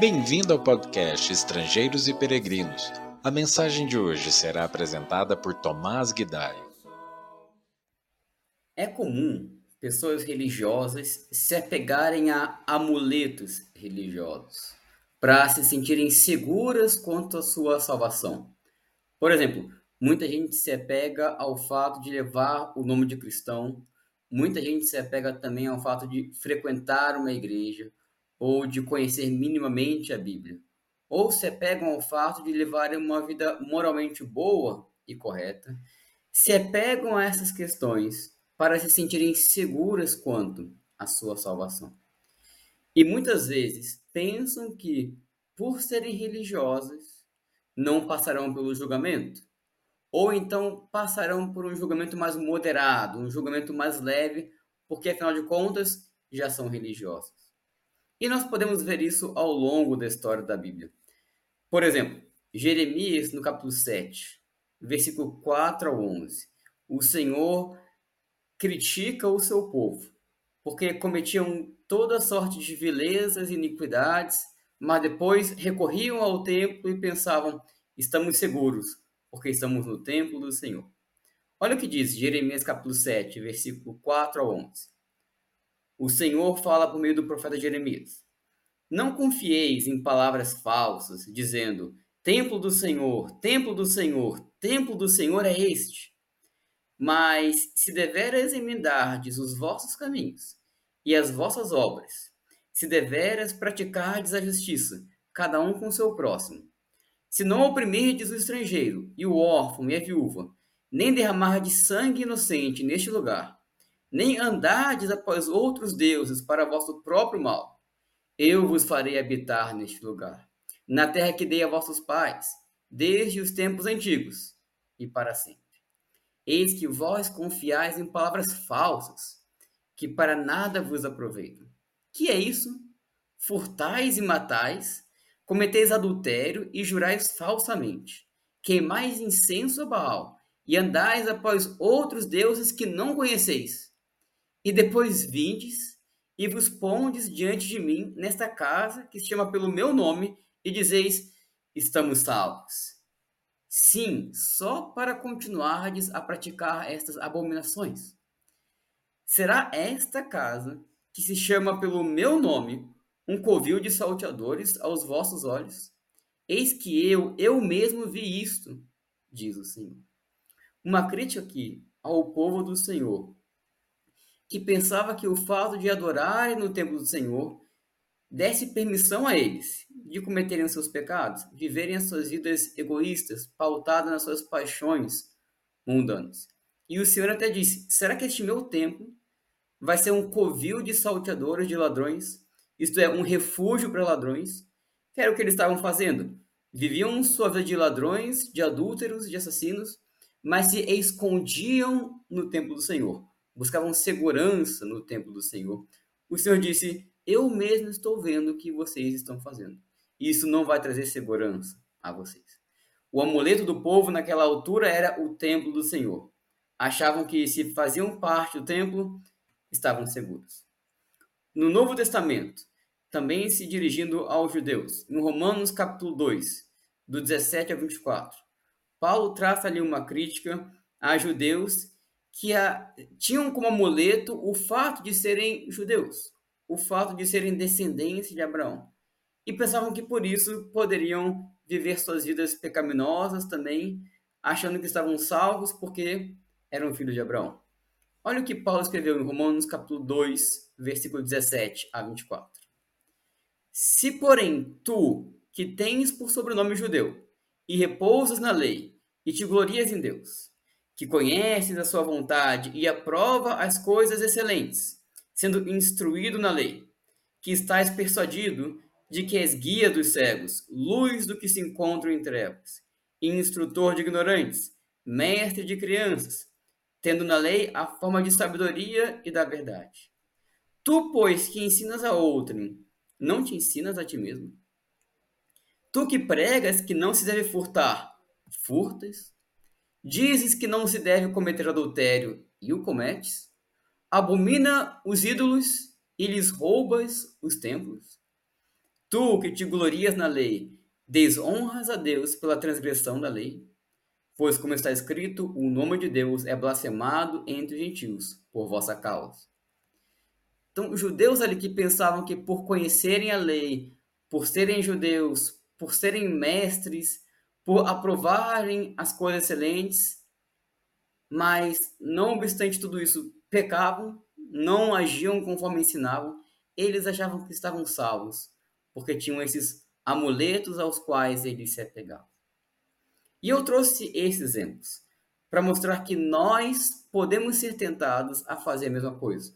Bem-vindo ao podcast Estrangeiros e Peregrinos. A mensagem de hoje será apresentada por Tomás Guidai. É comum pessoas religiosas se apegarem a amuletos religiosos para se sentirem seguras quanto à sua salvação. Por exemplo, muita gente se apega ao fato de levar o nome de cristão, muita gente se apega também ao fato de frequentar uma igreja ou de conhecer minimamente a Bíblia, ou se apegam ao fato de levarem uma vida moralmente boa e correta, se apegam a essas questões para se sentirem seguras quanto à sua salvação. E muitas vezes pensam que, por serem religiosas, não passarão pelo julgamento, ou então passarão por um julgamento mais moderado, um julgamento mais leve, porque afinal de contas já são religiosas. E nós podemos ver isso ao longo da história da Bíblia. Por exemplo, Jeremias, no capítulo 7, versículo 4 ao 11. O Senhor critica o seu povo, porque cometiam toda sorte de vilezas e iniquidades, mas depois recorriam ao templo e pensavam: estamos seguros, porque estamos no templo do Senhor. Olha o que diz Jeremias capítulo 7, versículo 4 ao 11 o Senhor fala por meio do profeta Jeremias. Não confieis em palavras falsas, dizendo: Templo do Senhor, templo do Senhor, templo do Senhor é este. Mas se deveras emendardes os vossos caminhos e as vossas obras, se deveras praticardes a justiça, cada um com seu próximo, se não oprimirdes o estrangeiro e o órfão e a viúva, nem derramardes sangue inocente neste lugar, nem andardes após outros deuses para vosso próprio mal. Eu vos farei habitar neste lugar, na terra que dei a vossos pais, desde os tempos antigos e para sempre. Eis que vós confiais em palavras falsas, que para nada vos aproveitam. Que é isso? Furtais e matais, cometeis adultério e jurais falsamente, queimais incenso a Baal e andais após outros deuses que não conheceis e depois vindes e vos pondes diante de mim nesta casa que se chama pelo meu nome e dizeis: estamos salvos. Sim, só para continuardes a praticar estas abominações. Será esta casa, que se chama pelo meu nome, um covil de salteadores aos vossos olhos? Eis que eu, eu mesmo vi isto, diz o Senhor. Uma crítica aqui ao povo do Senhor, que pensava que o fato de adorarem no templo do Senhor desse permissão a eles de cometerem seus pecados, viverem as suas vidas egoístas, pautadas nas suas paixões mundanas. E o Senhor até disse: será que este meu templo vai ser um covil de salteadores, de ladrões? Isto é, um refúgio para ladrões? Que era o que eles estavam fazendo. Viviam sua vida de ladrões, de adúlteros, de assassinos, mas se escondiam no templo do Senhor buscavam segurança no templo do Senhor. O Senhor disse: Eu mesmo estou vendo o que vocês estão fazendo. Isso não vai trazer segurança a vocês. O amuleto do povo naquela altura era o templo do Senhor. Achavam que se faziam parte do templo, estavam seguros. No Novo Testamento, também se dirigindo aos judeus, em Romanos capítulo 2, do 17 a 24, Paulo traça ali uma crítica a judeus que a, tinham como amuleto o fato de serem judeus, o fato de serem descendentes de Abraão. E pensavam que por isso poderiam viver suas vidas pecaminosas também, achando que estavam salvos porque eram filhos de Abraão. Olha o que Paulo escreveu em Romanos capítulo 2, versículo 17 a 24. Se, porém, tu, que tens por sobrenome judeu, e repousas na lei, e te glorias em Deus, que conheces a sua vontade e aprova as coisas excelentes, sendo instruído na lei, que estás persuadido de que és guia dos cegos, luz do que se encontram em trevas, instrutor de ignorantes, mestre de crianças, tendo na lei a forma de sabedoria e da verdade. Tu, pois, que ensinas a outrem, não te ensinas a ti mesmo? Tu que pregas que não se deve furtar, furtas? Dizes que não se deve cometer adultério e o cometes? Abomina os ídolos e lhes roubas os templos? Tu que te glorias na lei, desonras a Deus pela transgressão da lei? Pois, como está escrito, o nome de Deus é blasfemado entre os gentios por vossa causa. Então, os judeus ali que pensavam que por conhecerem a lei, por serem judeus, por serem mestres, por aprovarem as coisas excelentes, mas não obstante tudo isso, pecavam, não agiam conforme ensinavam, eles achavam que estavam salvos, porque tinham esses amuletos aos quais eles se apegavam. E eu trouxe esses exemplos para mostrar que nós podemos ser tentados a fazer a mesma coisa.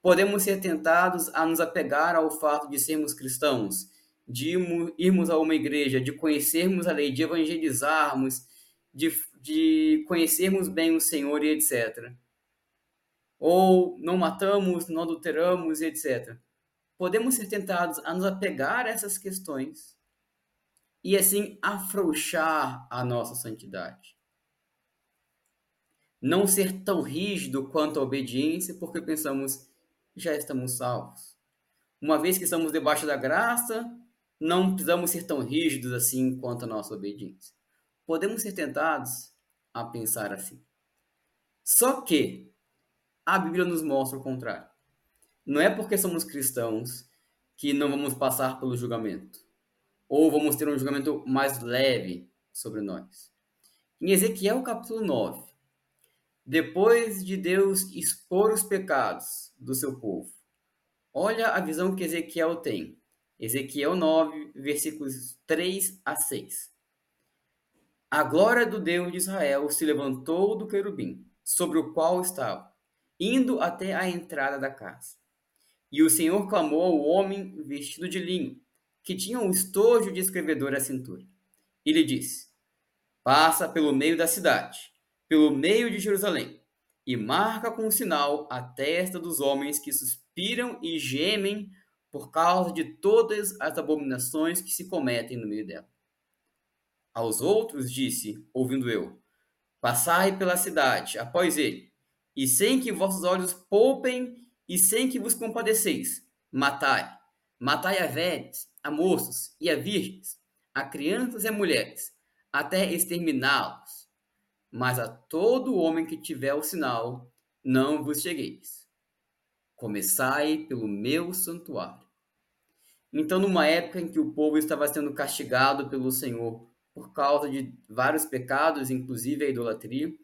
Podemos ser tentados a nos apegar ao fato de sermos cristãos, de irmos a uma igreja, de conhecermos a lei, de evangelizarmos, de, de conhecermos bem o Senhor e etc. Ou não matamos, não adulteramos e etc podemos ser tentados a nos apegar a essas questões e assim afrouxar a nossa santidade. Não ser tão rígido quanto a obediência, porque pensamos já estamos salvos. Uma vez que estamos debaixo da graça, não precisamos ser tão rígidos assim quanto a nossa obediência. Podemos ser tentados a pensar assim. Só que a Bíblia nos mostra o contrário. Não é porque somos cristãos que não vamos passar pelo julgamento. Ou vamos ter um julgamento mais leve sobre nós. Em Ezequiel capítulo 9, depois de Deus expor os pecados do seu povo, olha a visão que Ezequiel tem. Ezequiel 9, versículos 3 a 6. A glória do Deus de Israel se levantou do querubim, sobre o qual estava, indo até a entrada da casa. E o Senhor clamou ao homem vestido de linho, que tinha um estojo de escrevedor à cintura. E lhe disse: Passa pelo meio da cidade, pelo meio de Jerusalém, e marca com um sinal a testa dos homens que suspiram e gemem por causa de todas as abominações que se cometem no meio dela. Aos outros disse, ouvindo eu: Passai pela cidade após ele, e sem que vossos olhos poupem e sem que vos compadeceis, matai. Matai a velhos, a moços e a virgens, a crianças e a mulheres, até exterminá-los. Mas a todo homem que tiver o sinal, não vos chegueis. Começai pelo meu santuário. Então, numa época em que o povo estava sendo castigado pelo Senhor por causa de vários pecados, inclusive a idolatria,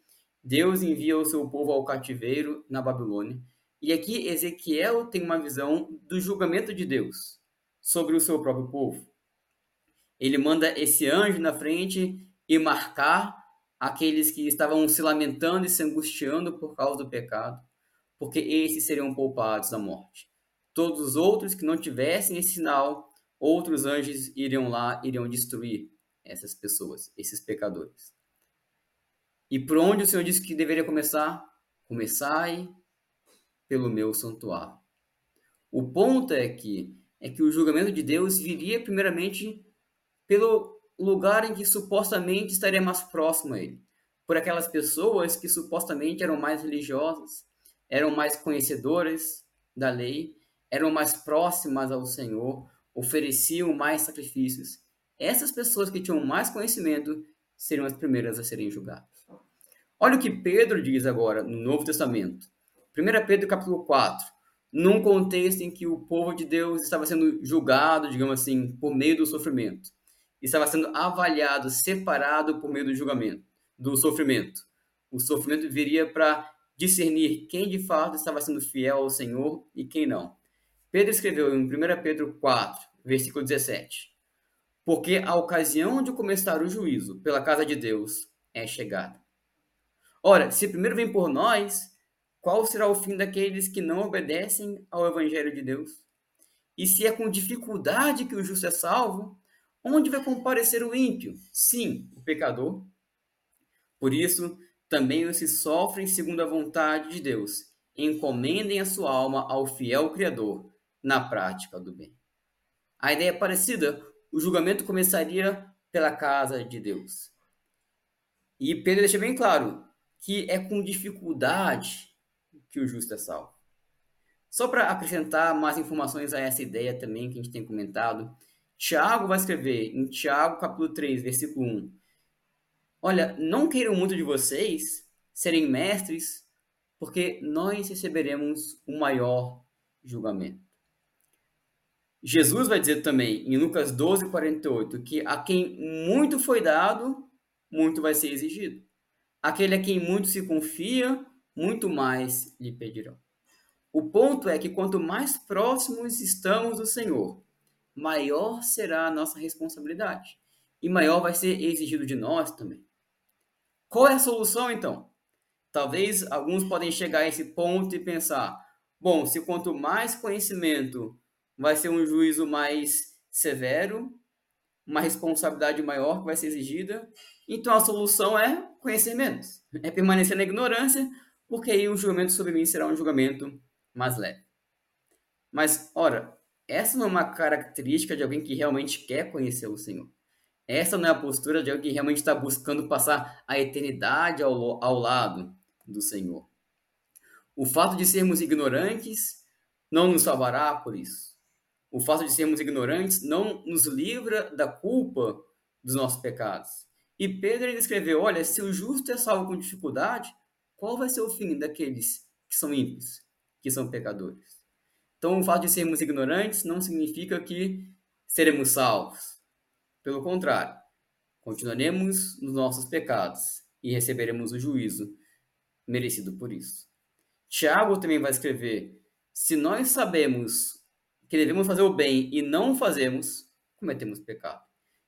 Deus envia o seu povo ao cativeiro na Babilônia e aqui Ezequiel tem uma visão do julgamento de Deus sobre o seu próprio povo. Ele manda esse anjo na frente e marcar aqueles que estavam se lamentando e se angustiando por causa do pecado, porque esses seriam poupados da morte. Todos os outros que não tivessem esse sinal, outros anjos iriam lá, iriam destruir essas pessoas, esses pecadores. E por onde o Senhor disse que deveria começar? Começai pelo meu santuário. O ponto é que é que o julgamento de Deus viria primeiramente pelo lugar em que supostamente estaria mais próximo a ele, por aquelas pessoas que supostamente eram mais religiosas, eram mais conhecedoras da lei, eram mais próximas ao Senhor, ofereciam mais sacrifícios. Essas pessoas que tinham mais conhecimento seriam as primeiras a serem julgadas. Olha o que Pedro diz agora no Novo Testamento. 1 Pedro capítulo 4, num contexto em que o povo de Deus estava sendo julgado, digamos assim, por meio do sofrimento. Estava sendo avaliado, separado por meio do julgamento, do sofrimento. O sofrimento viria para discernir quem de fato estava sendo fiel ao Senhor e quem não. Pedro escreveu em 1 Pedro 4, versículo 17: Porque a ocasião de começar o juízo pela casa de Deus é chegada. Ora, se primeiro vem por nós, qual será o fim daqueles que não obedecem ao Evangelho de Deus? E se é com dificuldade que o justo é salvo, onde vai comparecer o ímpio? Sim, o pecador. Por isso, também os que sofrem segundo a vontade de Deus, encomendem a sua alma ao fiel Criador na prática do bem. A ideia é parecida, o julgamento começaria pela casa de Deus. E Pedro deixa bem claro que é com dificuldade que o justo é salvo. Só para acrescentar mais informações a essa ideia também que a gente tem comentado, Tiago vai escrever em Tiago capítulo 3, versículo 1. Olha, não queiram muito de vocês serem mestres, porque nós receberemos o maior julgamento. Jesus vai dizer também em Lucas 12, 48 que a quem muito foi dado, muito vai ser exigido. Aquele a quem muito se confia, muito mais lhe pedirão. O ponto é que quanto mais próximos estamos do Senhor, maior será a nossa responsabilidade e maior vai ser exigido de nós também. Qual é a solução então? Talvez alguns podem chegar a esse ponto e pensar: bom, se quanto mais conhecimento vai ser um juízo mais severo, uma responsabilidade maior que vai ser exigida, então a solução é conhecer menos, é permanecer na ignorância, porque aí o julgamento sobre mim será um julgamento mais leve. Mas, ora, essa não é uma característica de alguém que realmente quer conhecer o Senhor. Essa não é a postura de alguém que realmente está buscando passar a eternidade ao, ao lado do Senhor. O fato de sermos ignorantes não nos salvará por isso. O fato de sermos ignorantes não nos livra da culpa dos nossos pecados. E Pedro ele escreveu: Olha, se o justo é salvo com dificuldade, qual vai ser o fim daqueles que são ímpios, que são pecadores? Então, o fato de sermos ignorantes não significa que seremos salvos. Pelo contrário, continuaremos nos nossos pecados e receberemos o juízo merecido por isso. Tiago também vai escrever: se nós sabemos que devemos fazer o bem e não fazemos, cometemos pecado.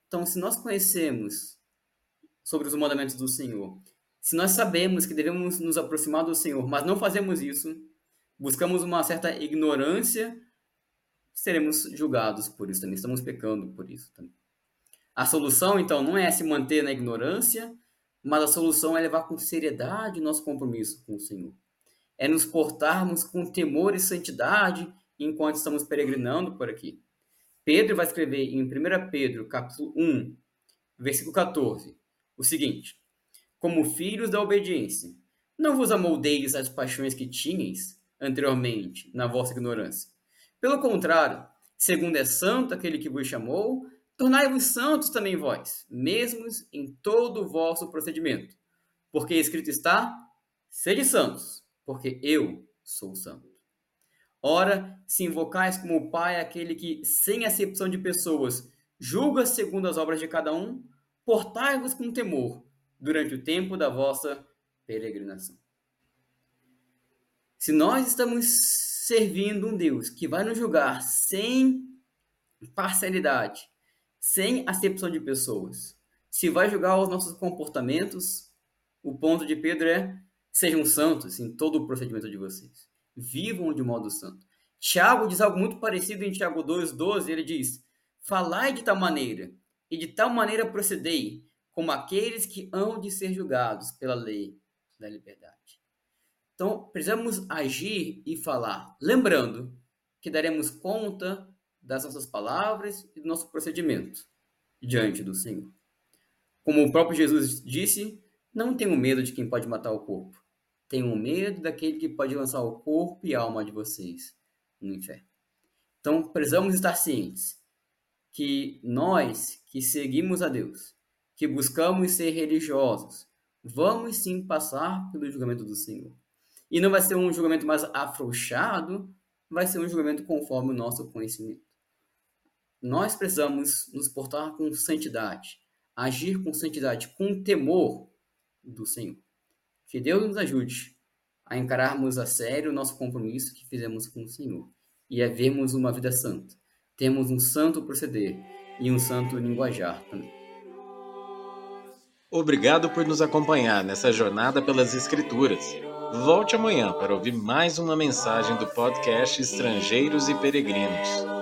Então, se nós conhecemos sobre os mandamentos do Senhor, se nós sabemos que devemos nos aproximar do Senhor, mas não fazemos isso, buscamos uma certa ignorância, seremos julgados por isso também, estamos pecando por isso também. A solução, então, não é se manter na ignorância, mas a solução é levar com seriedade nosso compromisso com o Senhor. É nos portarmos com temor e santidade enquanto estamos peregrinando por aqui. Pedro vai escrever em 1 Pedro, capítulo 1, versículo 14, o seguinte: Como filhos da obediência, não vos amoldeis às paixões que tinhais anteriormente na vossa ignorância. Pelo contrário, segundo é santo aquele que vos chamou, Tornai-vos santos também vós, mesmos em todo o vosso procedimento. Porque escrito está: sede santos, porque eu sou santo. Ora, se invocais como Pai aquele que, sem acepção de pessoas, julga segundo as obras de cada um, portai-vos com temor durante o tempo da vossa peregrinação. Se nós estamos servindo um Deus que vai nos julgar sem parcialidade, sem acepção de pessoas. Se vai julgar os nossos comportamentos, o ponto de Pedro é: sejam santos em todo o procedimento de vocês. Vivam de modo santo. Tiago diz algo muito parecido em Tiago 2,12. Ele diz: Falai de tal maneira, e de tal maneira procedei, como aqueles que hão de ser julgados pela lei da liberdade. Então, precisamos agir e falar, lembrando que daremos conta das nossas palavras e do nosso procedimento diante do Senhor. Como o próprio Jesus disse, não tenham medo de quem pode matar o corpo. Tenham medo daquele que pode lançar o corpo e a alma de vocês no inferno. Então, precisamos estar cientes que nós que seguimos a Deus, que buscamos ser religiosos, vamos sim passar pelo julgamento do Senhor. E não vai ser um julgamento mais afrouxado, vai ser um julgamento conforme o nosso conhecimento. Nós precisamos nos portar com santidade, agir com santidade, com temor do Senhor. Que Deus nos ajude a encararmos a sério o nosso compromisso que fizemos com o Senhor e a vermos uma vida santa. Temos um santo proceder e um santo linguajar também. Obrigado por nos acompanhar nessa jornada pelas Escrituras. Volte amanhã para ouvir mais uma mensagem do podcast Estrangeiros e Peregrinos.